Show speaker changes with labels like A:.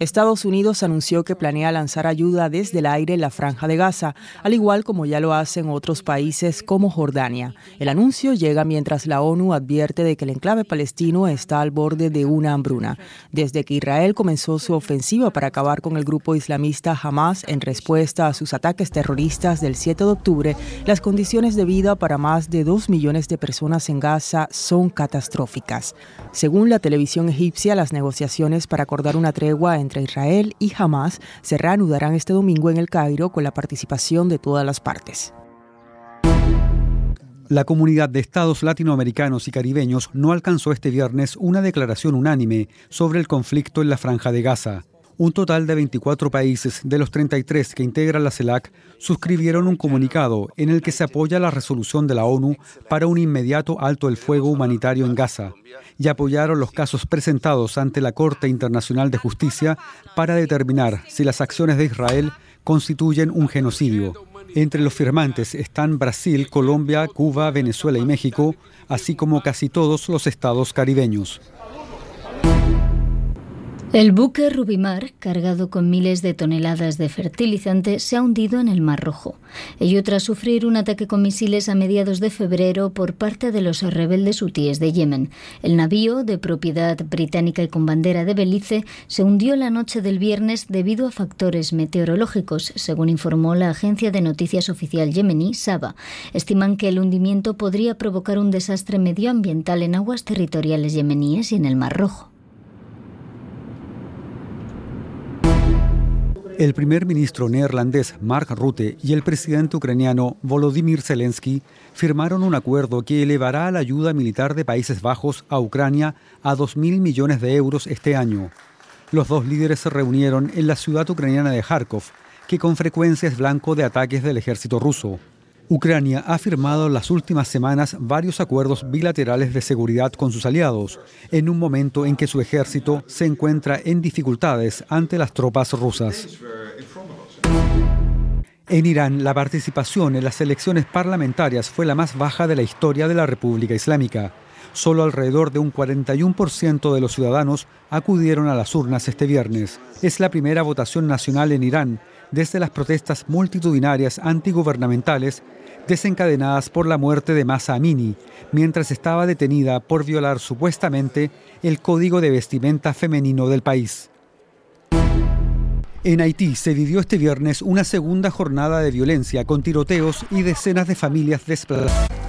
A: Estados Unidos anunció que planea lanzar ayuda desde el aire en la franja de Gaza, al igual como ya lo hacen otros países como Jordania. El anuncio llega mientras la ONU advierte de que el enclave palestino está al borde de una hambruna. Desde que Israel comenzó su ofensiva para acabar con el grupo islamista Hamas en respuesta a sus ataques terroristas del 7 de octubre, las condiciones de vida para más de dos millones de personas en Gaza son catastróficas. Según la televisión egipcia, las negociaciones para acordar una tregua Israel y Hamas se reanudarán este domingo en el Cairo con la participación de todas las partes.
B: La comunidad de estados latinoamericanos y caribeños no alcanzó este viernes una declaración unánime sobre el conflicto en la franja de Gaza. Un total de 24 países de los 33 que integran la CELAC suscribieron un comunicado en el que se apoya la resolución de la ONU para un inmediato alto el fuego humanitario en Gaza y apoyaron los casos presentados ante la Corte Internacional de Justicia para determinar si las acciones de Israel constituyen un genocidio. Entre los firmantes están Brasil, Colombia, Cuba, Venezuela y México, así como casi todos los estados caribeños.
C: El buque Rubimar, cargado con miles de toneladas de fertilizante, se ha hundido en el Mar Rojo. Ello tras sufrir un ataque con misiles a mediados de febrero por parte de los rebeldes hutíes de Yemen. El navío, de propiedad británica y con bandera de Belice, se hundió la noche del viernes debido a factores meteorológicos, según informó la agencia de noticias oficial yemení, Saba. Estiman que el hundimiento podría provocar un desastre medioambiental en aguas territoriales yemeníes y en el Mar Rojo.
B: El primer ministro neerlandés Mark Rutte y el presidente ucraniano Volodymyr Zelensky firmaron un acuerdo que elevará la ayuda militar de Países Bajos a Ucrania a 2.000 millones de euros este año. Los dos líderes se reunieron en la ciudad ucraniana de Kharkov, que con frecuencia es blanco de ataques del ejército ruso. Ucrania ha firmado en las últimas semanas varios acuerdos bilaterales de seguridad con sus aliados, en un momento en que su ejército se encuentra en dificultades ante las tropas rusas. En Irán, la participación en las elecciones parlamentarias fue la más baja de la historia de la República Islámica. Solo alrededor de un 41% de los ciudadanos acudieron a las urnas este viernes. Es la primera votación nacional en Irán desde las protestas multitudinarias antigubernamentales desencadenadas por la muerte de Masa Amini, mientras estaba detenida por violar supuestamente el código de vestimenta femenino del país. En Haití se vivió este viernes una segunda jornada de violencia con tiroteos y decenas de familias desplazadas.